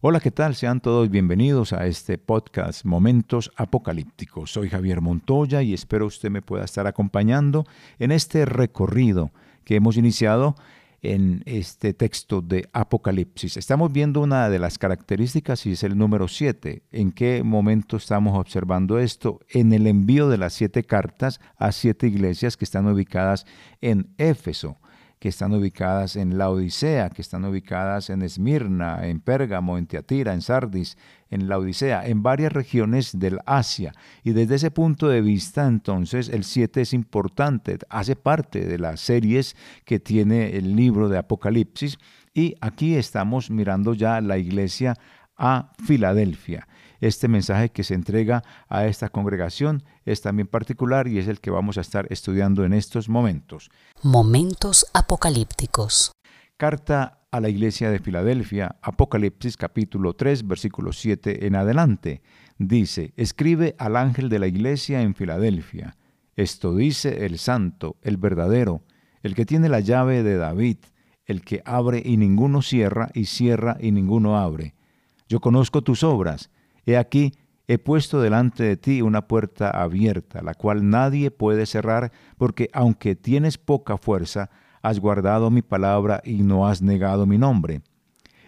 Hola, ¿qué tal? Sean todos bienvenidos a este podcast Momentos Apocalípticos. Soy Javier Montoya y espero usted me pueda estar acompañando en este recorrido que hemos iniciado en este texto de Apocalipsis. Estamos viendo una de las características y es el número 7. ¿En qué momento estamos observando esto? En el envío de las siete cartas a siete iglesias que están ubicadas en Éfeso que están ubicadas en la Odisea, que están ubicadas en Esmirna, en Pérgamo, en Teatira, en Sardis, en la Odisea, en varias regiones del Asia. Y desde ese punto de vista, entonces, el 7 es importante, hace parte de las series que tiene el libro de Apocalipsis. Y aquí estamos mirando ya la iglesia a Filadelfia. Este mensaje que se entrega a esta congregación es también particular y es el que vamos a estar estudiando en estos momentos. Momentos apocalípticos. Carta a la iglesia de Filadelfia, Apocalipsis capítulo 3, versículo 7 en adelante. Dice, escribe al ángel de la iglesia en Filadelfia. Esto dice el santo, el verdadero, el que tiene la llave de David, el que abre y ninguno cierra, y cierra y ninguno abre. Yo conozco tus obras He aquí, he puesto delante de ti una puerta abierta, la cual nadie puede cerrar, porque aunque tienes poca fuerza, has guardado mi palabra y no has negado mi nombre.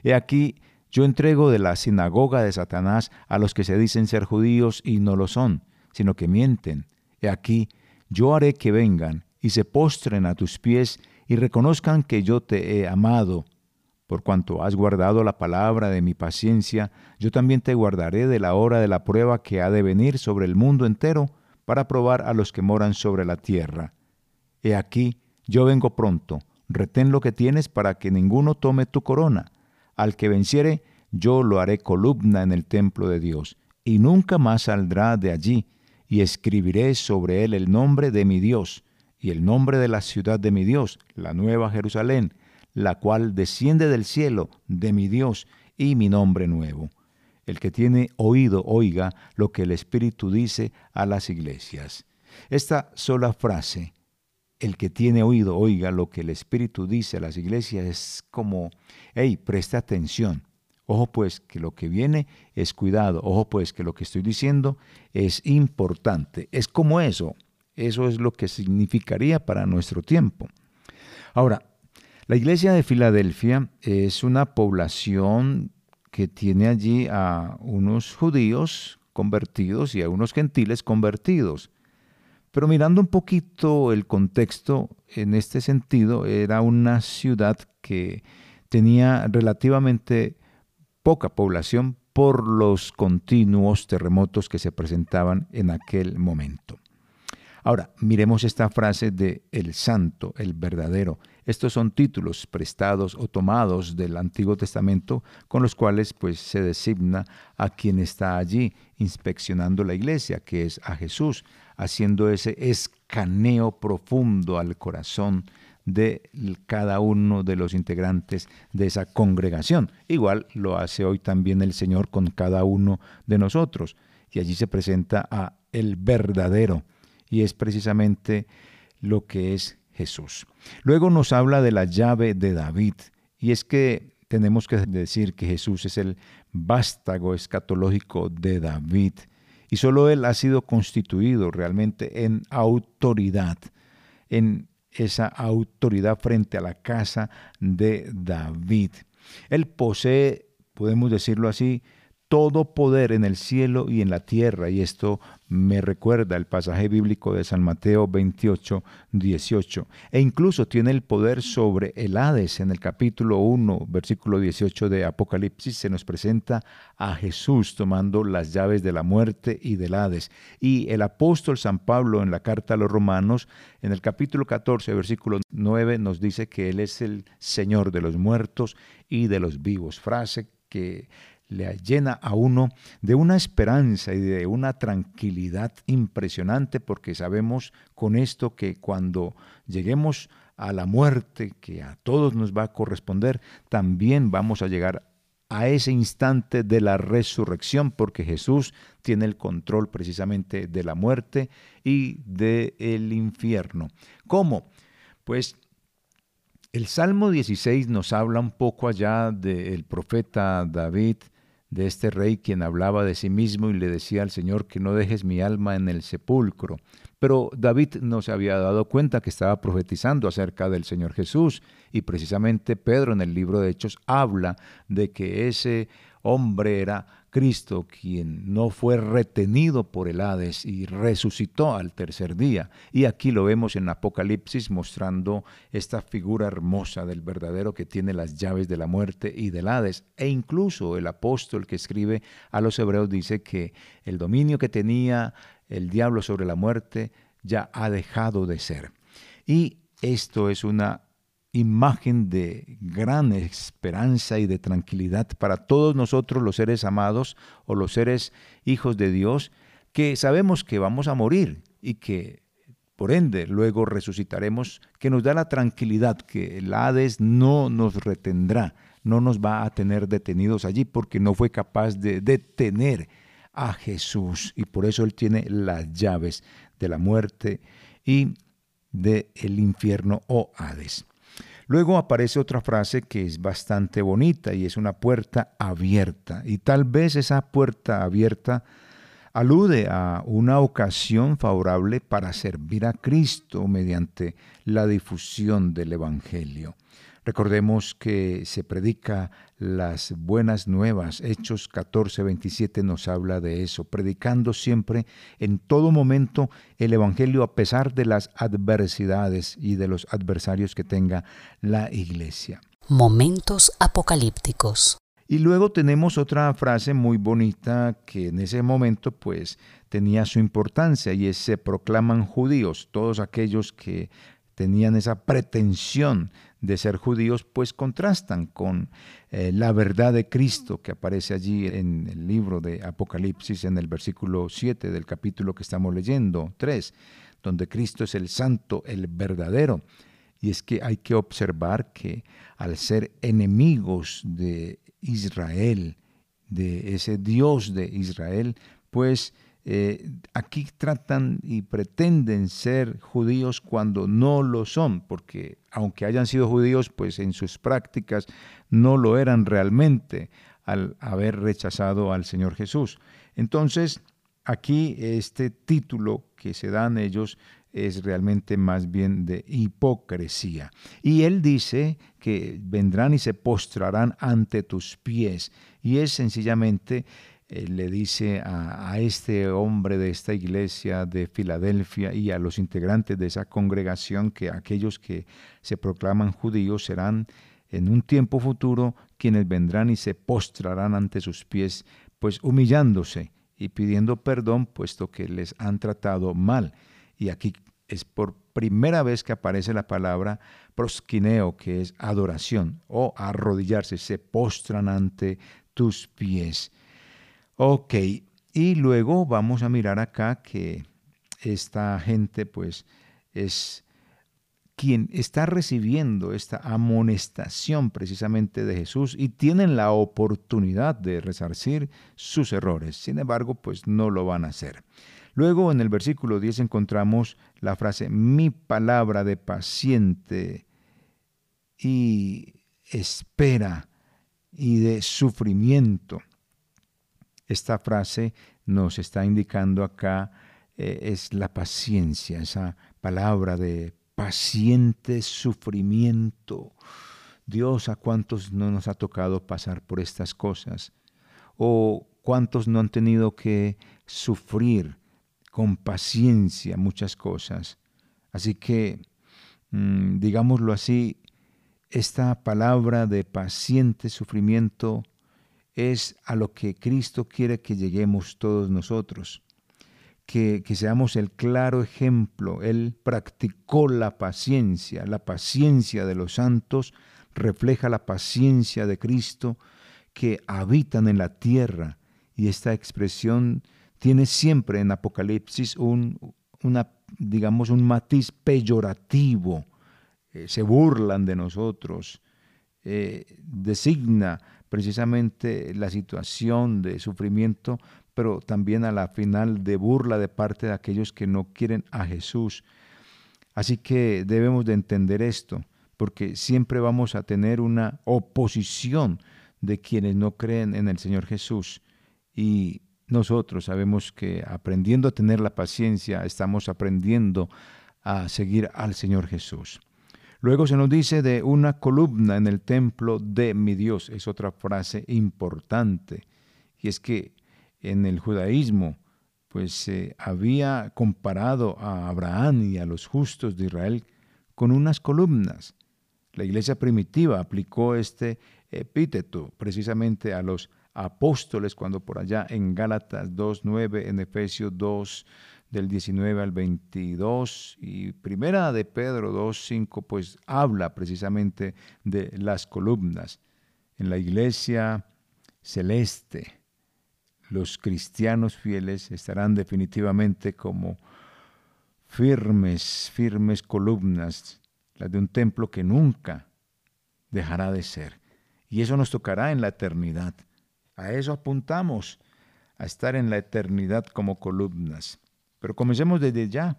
He aquí, yo entrego de la sinagoga de Satanás a los que se dicen ser judíos y no lo son, sino que mienten. He aquí, yo haré que vengan y se postren a tus pies y reconozcan que yo te he amado por cuanto has guardado la palabra de mi paciencia, yo también te guardaré de la hora de la prueba que ha de venir sobre el mundo entero para probar a los que moran sobre la tierra. He aquí, yo vengo pronto, retén lo que tienes para que ninguno tome tu corona. Al que venciere, yo lo haré columna en el templo de Dios, y nunca más saldrá de allí, y escribiré sobre él el nombre de mi Dios, y el nombre de la ciudad de mi Dios, la nueva Jerusalén, la cual desciende del cielo de mi Dios y mi nombre nuevo. El que tiene oído oiga lo que el Espíritu dice a las iglesias. Esta sola frase, el que tiene oído oiga lo que el Espíritu dice a las iglesias, es como, hey, presta atención. Ojo pues que lo que viene es cuidado. Ojo pues que lo que estoy diciendo es importante. Es como eso. Eso es lo que significaría para nuestro tiempo. Ahora, la iglesia de Filadelfia es una población que tiene allí a unos judíos convertidos y a unos gentiles convertidos. Pero mirando un poquito el contexto en este sentido, era una ciudad que tenía relativamente poca población por los continuos terremotos que se presentaban en aquel momento. Ahora, miremos esta frase de el santo, el verdadero. Estos son títulos prestados o tomados del Antiguo Testamento con los cuales pues se designa a quien está allí inspeccionando la iglesia, que es a Jesús, haciendo ese escaneo profundo al corazón de cada uno de los integrantes de esa congregación. Igual lo hace hoy también el Señor con cada uno de nosotros. Y allí se presenta a el verdadero y es precisamente lo que es Jesús. Luego nos habla de la llave de David y es que tenemos que decir que Jesús es el vástago escatológico de David y solo él ha sido constituido realmente en autoridad, en esa autoridad frente a la casa de David. Él posee, podemos decirlo así, todo poder en el cielo y en la tierra. Y esto me recuerda el pasaje bíblico de San Mateo 28, 18. E incluso tiene el poder sobre el Hades. En el capítulo 1, versículo 18 de Apocalipsis se nos presenta a Jesús tomando las llaves de la muerte y del Hades. Y el apóstol San Pablo en la carta a los romanos, en el capítulo 14, versículo 9, nos dice que Él es el Señor de los muertos y de los vivos. Frase que le llena a uno de una esperanza y de una tranquilidad impresionante porque sabemos con esto que cuando lleguemos a la muerte que a todos nos va a corresponder, también vamos a llegar a ese instante de la resurrección, porque Jesús tiene el control precisamente de la muerte y del el infierno. ¿Cómo? Pues el Salmo 16 nos habla un poco allá del profeta David, de este rey quien hablaba de sí mismo y le decía al Señor que no dejes mi alma en el sepulcro. Pero David no se había dado cuenta que estaba profetizando acerca del Señor Jesús y precisamente Pedro en el libro de Hechos habla de que ese hombre era Cristo, quien no fue retenido por el Hades y resucitó al tercer día. Y aquí lo vemos en Apocalipsis mostrando esta figura hermosa del verdadero que tiene las llaves de la muerte y del Hades. E incluso el apóstol que escribe a los hebreos dice que el dominio que tenía el diablo sobre la muerte ya ha dejado de ser. Y esto es una imagen de gran esperanza y de tranquilidad para todos nosotros los seres amados o los seres hijos de Dios, que sabemos que vamos a morir y que por ende luego resucitaremos, que nos da la tranquilidad que el Hades no nos retendrá, no nos va a tener detenidos allí porque no fue capaz de detener a Jesús y por eso Él tiene las llaves de la muerte y del el infierno o Hades. Luego aparece otra frase que es bastante bonita y es una puerta abierta. Y tal vez esa puerta abierta alude a una ocasión favorable para servir a Cristo mediante la difusión del Evangelio. Recordemos que se predica las buenas nuevas. Hechos 14, 27 nos habla de eso, predicando siempre en todo momento el Evangelio a pesar de las adversidades y de los adversarios que tenga la iglesia. Momentos apocalípticos. Y luego tenemos otra frase muy bonita que en ese momento pues tenía su importancia y es se proclaman judíos, todos aquellos que tenían esa pretensión de ser judíos, pues contrastan con eh, la verdad de Cristo que aparece allí en el libro de Apocalipsis, en el versículo 7 del capítulo que estamos leyendo, 3, donde Cristo es el santo, el verdadero. Y es que hay que observar que al ser enemigos de Israel, de ese Dios de Israel, pues eh, aquí tratan y pretenden ser judíos cuando no lo son, porque aunque hayan sido judíos, pues en sus prácticas no lo eran realmente al haber rechazado al Señor Jesús. Entonces, aquí este título que se dan ellos es realmente más bien de hipocresía. Y él dice que vendrán y se postrarán ante tus pies. Y es sencillamente eh, le dice a, este hombre de esta iglesia de Filadelfia y a los integrantes de esa congregación que aquellos que se proclaman judíos serán en un tiempo futuro quienes vendrán y se postrarán ante sus pies, pues humillándose y pidiendo perdón puesto que les han tratado mal. Y aquí es por primera vez que aparece la palabra prosquineo, que es adoración o arrodillarse, se postran ante tus pies. Ok, y luego vamos a mirar acá que esta gente pues es quien está recibiendo esta amonestación precisamente de Jesús y tienen la oportunidad de resarcir sus errores. Sin embargo, pues no lo van a hacer. Luego en el versículo 10 encontramos la frase, mi palabra de paciente y espera y de sufrimiento. Esta frase nos está indicando acá eh, es la paciencia, esa palabra de paciente sufrimiento. Dios, ¿a cuántos no nos ha tocado pasar por estas cosas? ¿O cuántos no han tenido que sufrir con paciencia muchas cosas? Así que, mm, digámoslo así, esta palabra de paciente sufrimiento es a lo que Cristo quiere que lleguemos todos nosotros. Que, que, seamos el claro ejemplo. Él practicó la paciencia. La paciencia de los santos refleja la paciencia de Cristo, que habitan en la tierra. Y esta expresión tiene siempre en Apocalipsis un, digamos, un matiz peyorativo. Eh, se burlan de nosotros. Eh, designa precisamente la situación de sufrimiento, pero también a la final de burla de parte de aquellos que no quieren a Jesús. Así que debemos de entender esto, porque siempre vamos a tener una oposición de quienes no creen en el Señor Jesús. Y nosotros sabemos que aprendiendo a tener la paciencia, estamos aprendiendo a seguir al Señor Jesús. Luego se nos dice de una columna en el templo de mi Dios. Es otra frase importante. Y es que en el judaísmo, pues se había comparado a Abraham y a los justos de Israel con unas columnas. La iglesia primitiva aplicó este epíteto precisamente a los apóstoles cuando por allá en Gálatas 2.9, en Efesios 2, del 19 al 22 y primera de Pedro 2.5 pues habla precisamente de las columnas. En la iglesia celeste los cristianos fieles estarán definitivamente como firmes, firmes columnas, las de un templo que nunca dejará de ser. Y eso nos tocará en la eternidad. A eso apuntamos, a estar en la eternidad como columnas. Pero comencemos desde ya.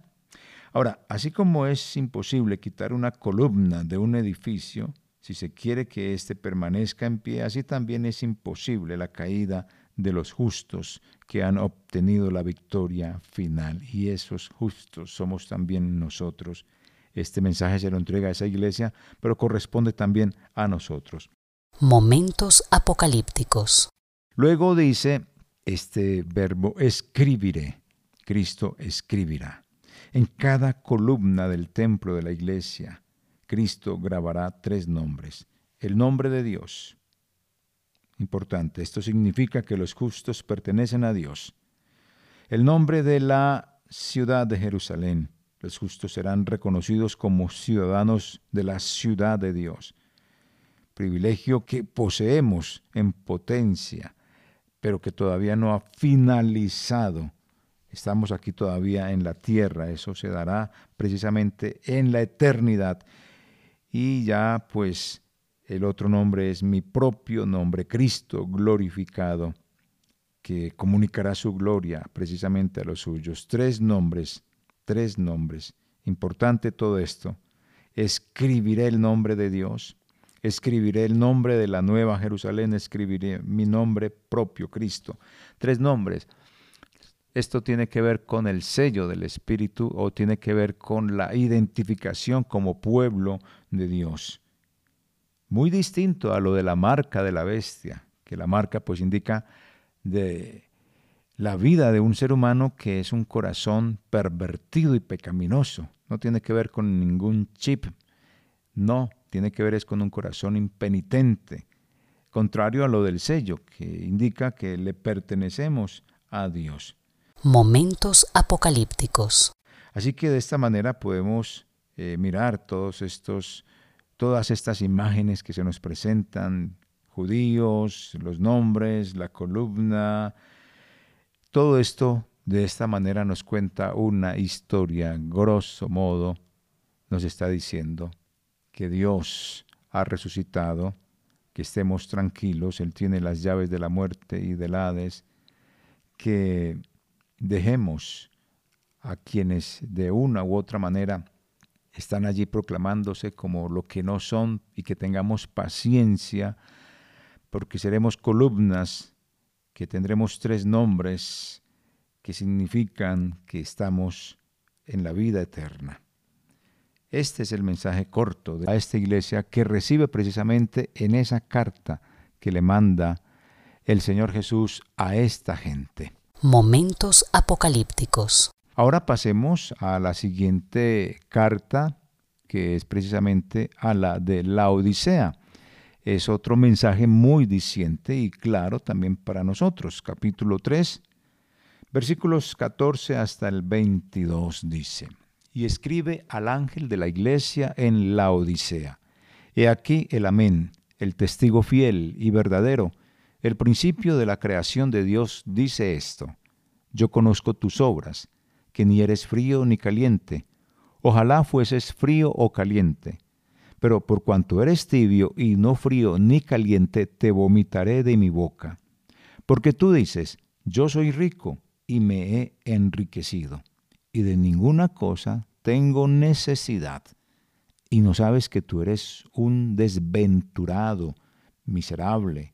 Ahora, así como es imposible quitar una columna de un edificio, si se quiere que éste permanezca en pie, así también es imposible la caída de los justos que han obtenido la victoria final. Y esos justos somos también nosotros. Este mensaje se lo entrega a esa iglesia, pero corresponde también a nosotros. Momentos apocalípticos. Luego dice este verbo escribiré. Cristo escribirá. En cada columna del templo de la iglesia, Cristo grabará tres nombres. El nombre de Dios. Importante, esto significa que los justos pertenecen a Dios. El nombre de la ciudad de Jerusalén. Los justos serán reconocidos como ciudadanos de la ciudad de Dios. Privilegio que poseemos en potencia, pero que todavía no ha finalizado Estamos aquí todavía en la tierra, eso se dará precisamente en la eternidad. Y ya pues el otro nombre es mi propio nombre, Cristo glorificado, que comunicará su gloria precisamente a los suyos. Tres nombres, tres nombres. Importante todo esto. Escribiré el nombre de Dios, escribiré el nombre de la nueva Jerusalén, escribiré mi nombre propio, Cristo. Tres nombres esto tiene que ver con el sello del Espíritu o tiene que ver con la identificación como pueblo de Dios. Muy distinto a lo de la marca de la bestia, que la marca pues indica de la vida de un ser humano que es un corazón pervertido y pecaminoso. No tiene que ver con ningún chip. No, tiene que ver es con un corazón impenitente, contrario a lo del sello, que indica que le pertenecemos a Dios. Momentos apocalípticos. Así que de esta manera podemos eh, mirar todos estos, todas estas imágenes que se nos presentan, judíos, los nombres, la columna, todo esto de esta manera nos cuenta una historia, grosso modo, nos está diciendo que Dios ha resucitado, que estemos tranquilos, Él tiene las llaves de la muerte y del Hades, que Dejemos a quienes de una u otra manera están allí proclamándose como lo que no son y que tengamos paciencia porque seremos columnas que tendremos tres nombres que significan que estamos en la vida eterna. Este es el mensaje corto de esta iglesia que recibe precisamente en esa carta que le manda el Señor Jesús a esta gente. Momentos apocalípticos. Ahora pasemos a la siguiente carta, que es precisamente a la de la Odisea. Es otro mensaje muy diciente y claro también para nosotros. Capítulo 3, versículos 14 hasta el 22 dice, y escribe al ángel de la iglesia en la Odisea. He aquí el amén, el testigo fiel y verdadero, El principio de la creación de Dios dice esto. Yo conozco tus obras, que ni eres frío ni caliente. Ojalá fueses frío o caliente. Pero por cuanto eres tibio y no frío ni caliente, te vomitaré de mi boca. Porque tú dices, yo soy rico y me he enriquecido, y de ninguna cosa tengo necesidad. Y no sabes que tú eres un desventurado, miserable,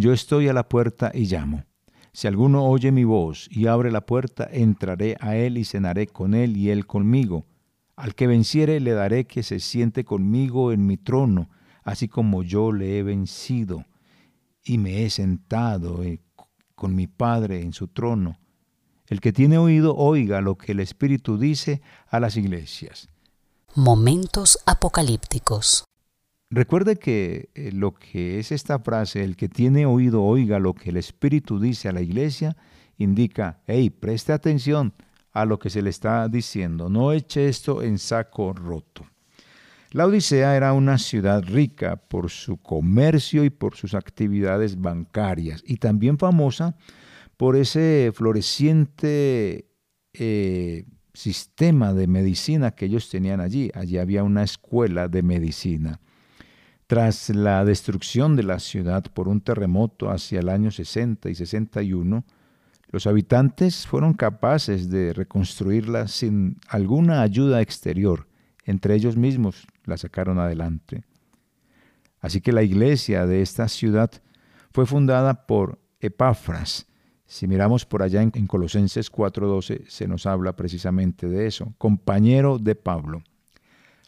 yo estoy a la puerta y llamo. Si alguno oye mi voz y abre la puerta, entraré a él y cenaré con él y él conmigo. Al que venciere le daré que se siente conmigo en mi trono, así como yo le he vencido y me he sentado eh, con mi Padre en su trono. El que tiene oído, oiga lo que el Espíritu dice a las iglesias. Momentos apocalípticos. Recuerde que eh, lo que es esta frase, el que tiene oído oiga lo que el Espíritu dice a la iglesia, indica, hey, preste atención a lo que se le está diciendo, no eche esto en saco roto. La Odisea era una ciudad rica por su comercio y por sus actividades bancarias y también famosa por ese floreciente eh, sistema de medicina que ellos tenían allí. Allí había una escuela de medicina. Tras la destrucción de la ciudad por un terremoto hacia el año 60 y 61, los habitantes fueron capaces de reconstruirla sin alguna ayuda exterior. Entre ellos mismos la sacaron adelante. Así que la iglesia de esta ciudad fue fundada por Epafras. Si miramos por allá en, Colosenses 4:12 se nos habla precisamente de eso, compañero de Pablo.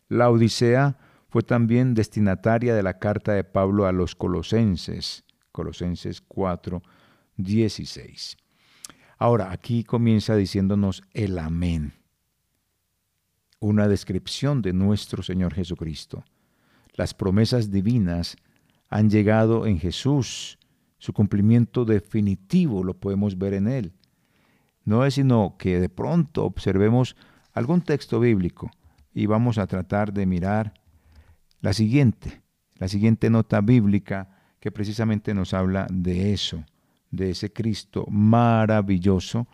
La Odisea fue también destinataria de la carta de Pablo a los colosenses, Colosenses 4, 16. Ahora, aquí comienza diciéndonos el amén, una descripción de nuestro Señor Jesucristo. Las promesas divinas han llegado en Jesús, su cumplimiento definitivo lo podemos ver en Él. No es sino que de pronto observemos algún texto bíblico y vamos a tratar de mirar la siguiente, la siguiente nota bíblica que precisamente nos habla de eso, de ese Cristo maravilloso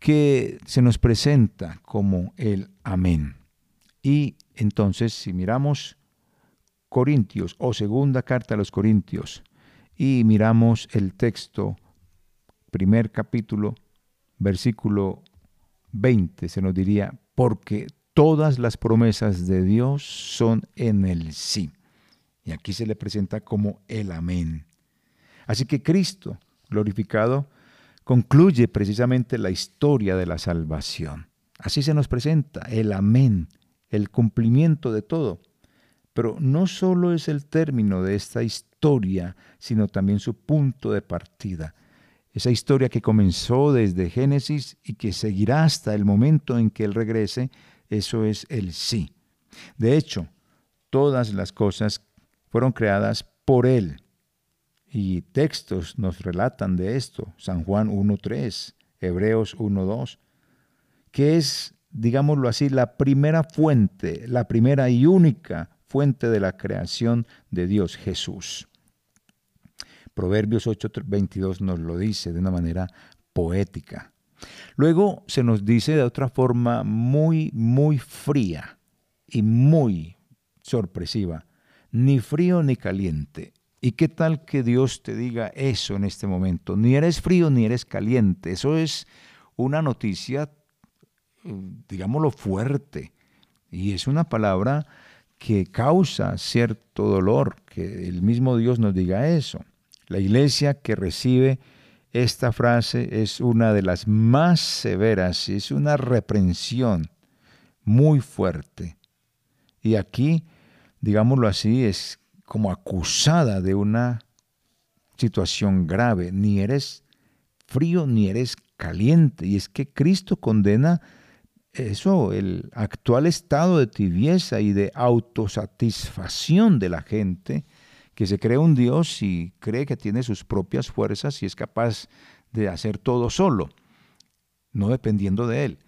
que se nos presenta como el amén. Y entonces si miramos Corintios o segunda carta a los Corintios y miramos el texto, primer capítulo, versículo 20, se nos diría, porque todas las promesas de Dios son en el sí. Y aquí se le presenta como el amén. Así que Cristo, glorificado, concluye precisamente la historia de la salvación. Así se nos presenta el amén, el cumplimiento de todo. Pero no solo es el término de esta historia, sino también su punto de partida. Esa historia que comenzó desde Génesis y que seguirá hasta el momento en que Él regrese eso es el sí. De hecho, todas las cosas fueron creadas por Él. Y textos nos relatan de esto. San Juan 1.3, Hebreos 1.2, que es, digámoslo así, la primera fuente, la primera y única fuente de la creación de Dios, Jesús. Proverbios 8.22 nos lo dice de una manera poética. Luego se nos dice de otra forma muy, muy fría y muy sorpresiva, ni frío ni caliente. ¿Y qué tal que Dios te diga eso en este momento? Ni eres frío ni eres caliente. Eso es una noticia, digámoslo, fuerte. Y es una palabra que causa cierto dolor, que el mismo Dios nos diga eso. La iglesia que recibe esta frase es una de las más severas, es una reprensión muy fuerte. Y aquí, digámoslo así, es como acusada de una situación grave, ni eres frío ni eres caliente. Y es que Cristo condena eso, el actual estado de tibieza y de autosatisfacción de la gente que se cree un Dios y cree que tiene sus propias fuerzas y es capaz de hacer todo solo, no dependiendo de Él.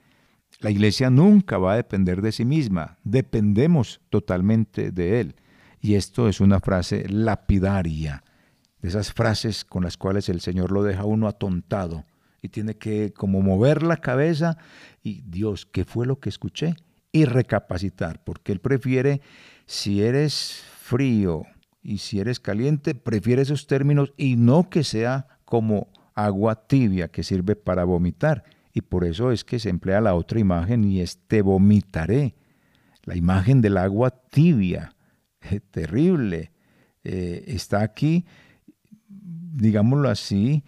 La iglesia nunca va a depender de sí misma, dependemos totalmente de Él. Y esto es una frase lapidaria, de esas frases con las cuales el Señor lo deja uno atontado y tiene que como mover la cabeza y Dios, ¿qué fue lo que escuché? Y recapacitar, porque Él prefiere, si eres frío y si eres caliente, prefiere esos términos y no que sea como agua tibia que sirve para vomitar. Y por eso es que se emplea la otra imagen y es te vomitaré. La imagen del agua tibia, terrible, eh, está aquí, digámoslo así,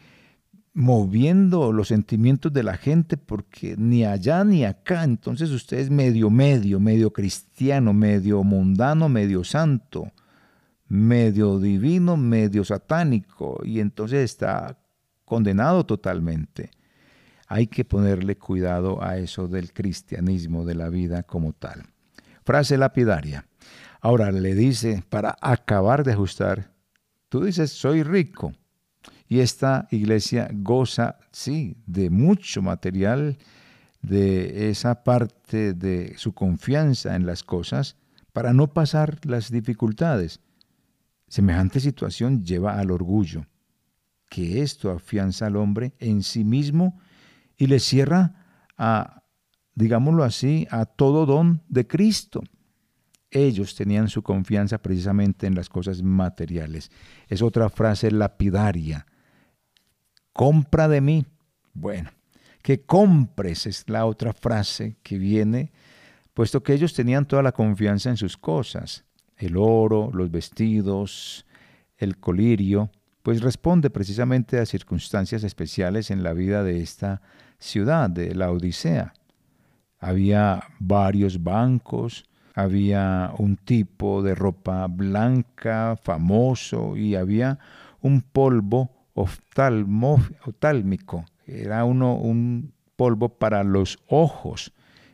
moviendo los sentimientos de la gente porque ni allá ni acá, entonces usted es medio medio, medio cristiano, medio mundano, medio santo, medio divino, medio satánico y entonces está condenado totalmente. Hay que ponerle cuidado a eso del cristianismo, de la vida como tal. Frase lapidaria. Ahora le dice, para acabar de ajustar, tú dices, soy rico y esta iglesia goza, sí, de mucho material, de esa parte de su confianza en las cosas para no pasar las dificultades. Semejante situación lleva al orgullo, que esto afianza al hombre en sí mismo y le cierra a, digámoslo así, a todo don de Cristo. Ellos tenían su confianza precisamente en las cosas materiales. Es otra frase lapidaria compra de mí. Bueno, que compres es la otra frase que viene, puesto que ellos tenían toda la confianza en sus cosas, el oro, los vestidos, el colirio, pues responde precisamente a circunstancias especiales en la vida de esta ciudad, de la Odisea. Había varios bancos, había un tipo de ropa blanca famoso y había un polvo oftálmico, era uno un polvo para los ojos.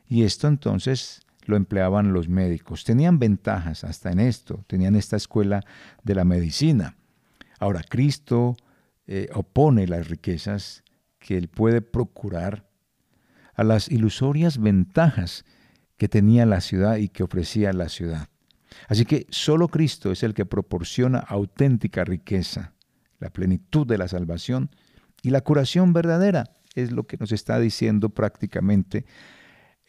Y esto entonces lo empleaban los médicos. Tenían ventajas hasta en esto, tenían esta escuela de la medicina. Ahora, Cristo eh, opone las riquezas que él puede procurar a las ilusorias ventajas que tenía la ciudad y que ofrecía la ciudad. Así que solo Cristo es el que proporciona auténtica riqueza la plenitud de la salvación y la curación verdadera. Es lo que nos está diciendo prácticamente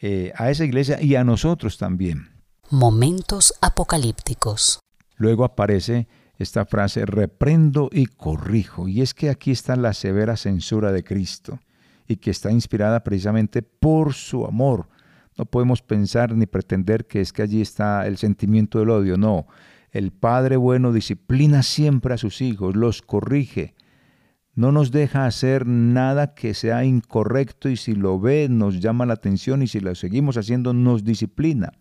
eh, a esa iglesia y a nosotros también. Momentos apocalípticos. Luego aparece esta frase, reprendo y corrijo. Y es que aquí está la severa censura de Cristo y que está inspirada precisamente por su amor. No podemos pensar ni pretender que es que allí está el sentimiento del odio, no. El Padre bueno disciplina siempre a sus hijos, los corrige, no nos deja hacer nada que sea incorrecto y si lo ve nos llama la atención y si lo seguimos haciendo nos disciplina.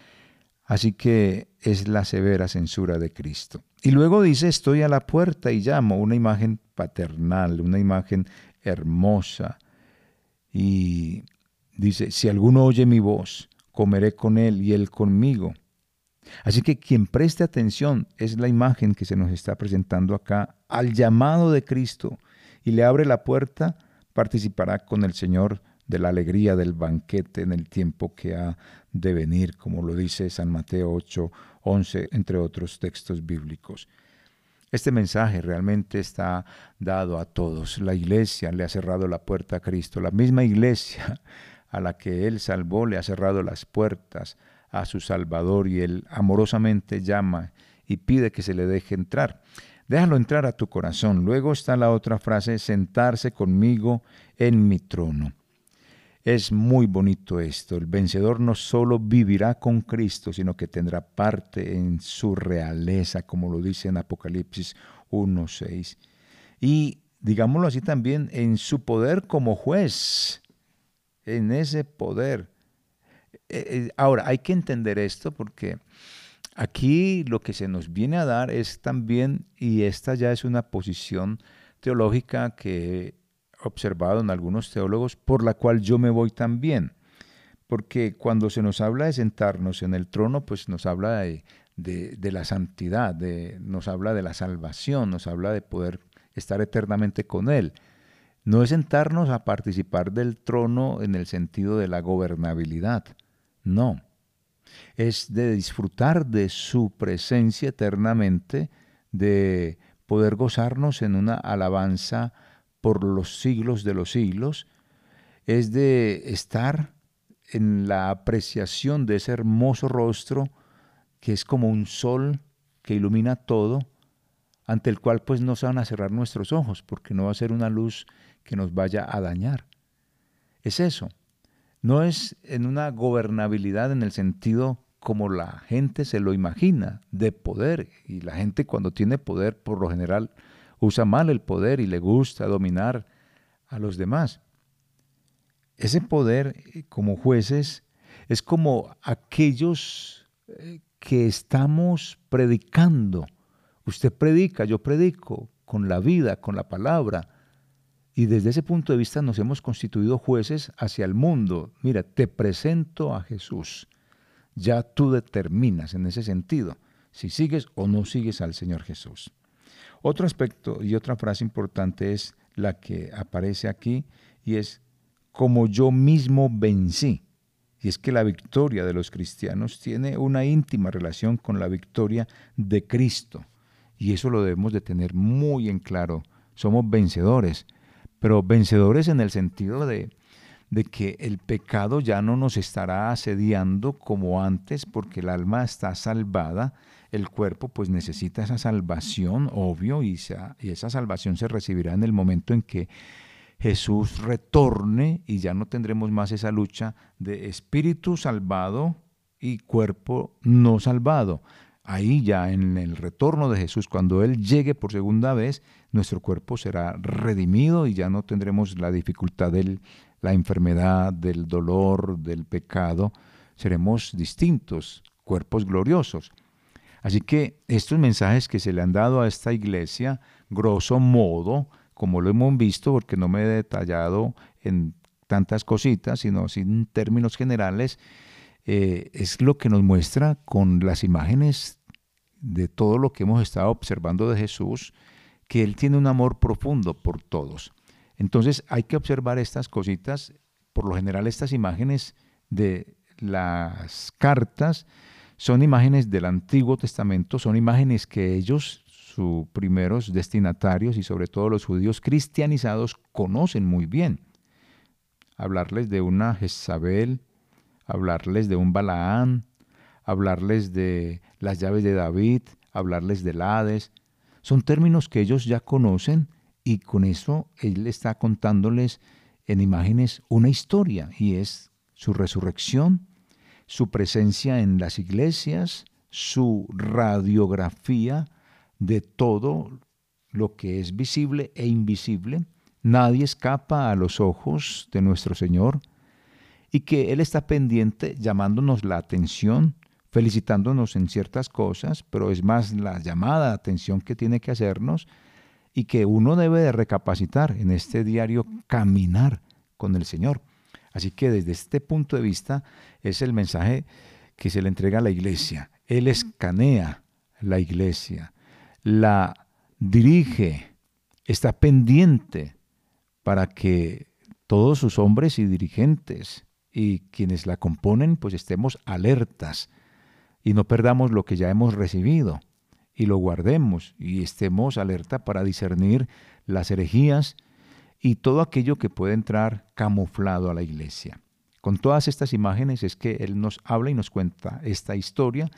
Así que es la severa censura de Cristo. Y luego dice, estoy a la puerta y llamo, una imagen paternal, una imagen hermosa. Y dice, si alguno oye mi voz, comeré con él y él conmigo. Así que quien preste atención es la imagen que se nos está presentando acá al llamado de Cristo y le abre la puerta, participará con el Señor de la alegría del banquete en el tiempo que ha de venir, como lo dice San Mateo 8, 11, entre otros textos bíblicos. Este mensaje realmente está dado a todos. La iglesia le ha cerrado la puerta a Cristo. La misma iglesia a la que Él salvó le ha cerrado las puertas a su Salvador y Él amorosamente llama y pide que se le deje entrar. Déjalo entrar a tu corazón. Luego está la otra frase, sentarse conmigo en mi trono. Es muy bonito esto. El vencedor no solo vivirá con Cristo, sino que tendrá parte en su realeza, como lo dice en Apocalipsis 1.6. Y, digámoslo así también, en su poder como juez, en ese poder eh, eh, ahora, hay que entender esto porque aquí lo que se nos viene a dar es también, y esta ya es una posición teológica que he observado en algunos teólogos, por la cual yo me voy también. Porque cuando se nos habla de sentarnos en el trono, pues nos habla de, de, la santidad, de, nos habla de la salvación, nos habla de poder estar eternamente con Él. No es sentarnos a participar del trono en el sentido de la gobernabilidad, no. Es de disfrutar de su presencia eternamente, de poder gozarnos en una alabanza por los siglos de los siglos, es de estar en la apreciación de ese hermoso rostro que es como un sol que ilumina todo, ante el cual pues no se van a cerrar nuestros ojos, porque no va a ser una luz que nos vaya a dañar. Es eso. No es en una gobernabilidad en el sentido como la gente se lo imagina, de poder. Y la gente cuando tiene poder, por lo general, usa mal el poder y le gusta dominar a los demás. Ese poder eh, como jueces es como aquellos eh, que estamos predicando. Usted predica, yo predico, con la vida, con la palabra. Y desde ese punto de vista nos hemos constituido jueces hacia el mundo. Mira, te presento a Jesús. Ya tú determinas en ese sentido si sigues o no sigues al Señor Jesús. Otro aspecto y otra frase importante es la que aparece aquí y es como yo mismo vencí. Y es que la victoria de los cristianos tiene una íntima relación con la victoria de Cristo. Y eso lo debemos de tener muy en claro. Somos vencedores, pero vencedores en el sentido de, de que el pecado ya no nos estará asediando como antes porque el alma está salvada, el cuerpo pues necesita esa salvación, obvio, y y esa salvación se recibirá en el momento en que Jesús retorne y ya no tendremos más esa lucha de espíritu salvado y cuerpo no salvado. Ahí ya en el retorno de Jesús, cuando Él llegue por segunda vez, nuestro cuerpo será redimido y ya no tendremos la dificultad de la enfermedad, del dolor, del pecado. Seremos distintos, cuerpos gloriosos. Así que estos mensajes que se le han dado a esta iglesia, grosso modo, como lo hemos visto, porque no me he detallado en tantas cositas, sino en términos generales, eh, es lo que nos muestra con las imágenes de todo lo que hemos estado observando de Jesús, que Él tiene un amor profundo por todos. Entonces hay que observar estas cositas, por lo general estas imágenes de las cartas son imágenes del Antiguo Testamento, son imágenes que ellos sus primeros destinatarios y sobre todo los judíos cristianizados conocen muy bien. Hablarles de una Jezabel, hablarles de un Balaán, hablarles de las llaves de David, hablarles del Hades, son términos que ellos ya conocen y con eso él está contándoles en imágenes una historia y es su resurrección, su presencia en las iglesias, su radiografía de todo lo que es visible e invisible. Nadie escapa a los ojos de nuestro Señor y que Él está pendiente llamándonos la atención, felicitándonos en ciertas cosas, pero es más la llamada atención que tiene que hacernos y que uno debe de recapacitar en este diario caminar con el Señor. Así que desde este punto de vista es el mensaje que se le entrega a la iglesia. Él escanea la iglesia la dirige, está pendiente para que todos sus hombres y dirigentes y quienes la componen pues estemos alertas y no perdamos lo que ya hemos recibido y lo guardemos y estemos alerta para discernir las herejías y todo aquello que puede entrar camuflado a la iglesia. Con todas estas imágenes es que Él nos habla y nos cuenta esta historia.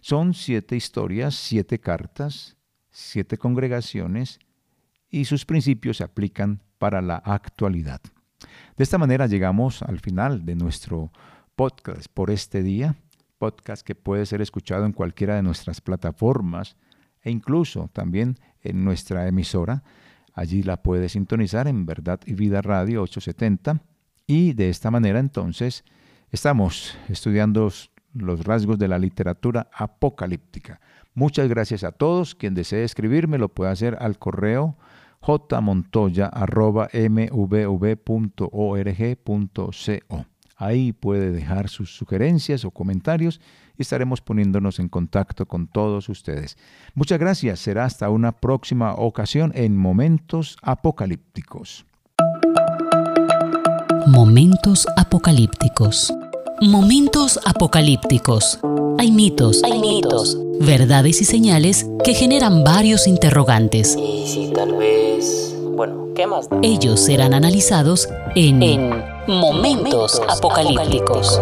Son siete historias, siete cartas, siete congregaciones y sus principios se aplican para la actualidad. De esta manera llegamos al final de nuestro podcast por este día, podcast que puede ser escuchado en cualquiera de nuestras plataformas e incluso también en nuestra emisora. Allí la puede sintonizar en Verdad y Vida Radio 870 y de esta manera entonces estamos estudiando los rasgos de la literatura apocalíptica. Muchas gracias a todos. Quien desee escribirme lo puede hacer al correo jmontoya.mvv.org.co. Ahí puede dejar sus sugerencias o comentarios y estaremos poniéndonos en contacto con todos ustedes. Muchas gracias. Será hasta una próxima ocasión en Momentos Apocalípticos. Momentos Apocalípticos. Momentos apocalípticos. Hay mitos, Hay mitos. verdades y señales que generan varios interrogantes. Y si tal vez... Bueno, ¿qué más da? Ellos serán analizados en, En Momentos Apocalípticos.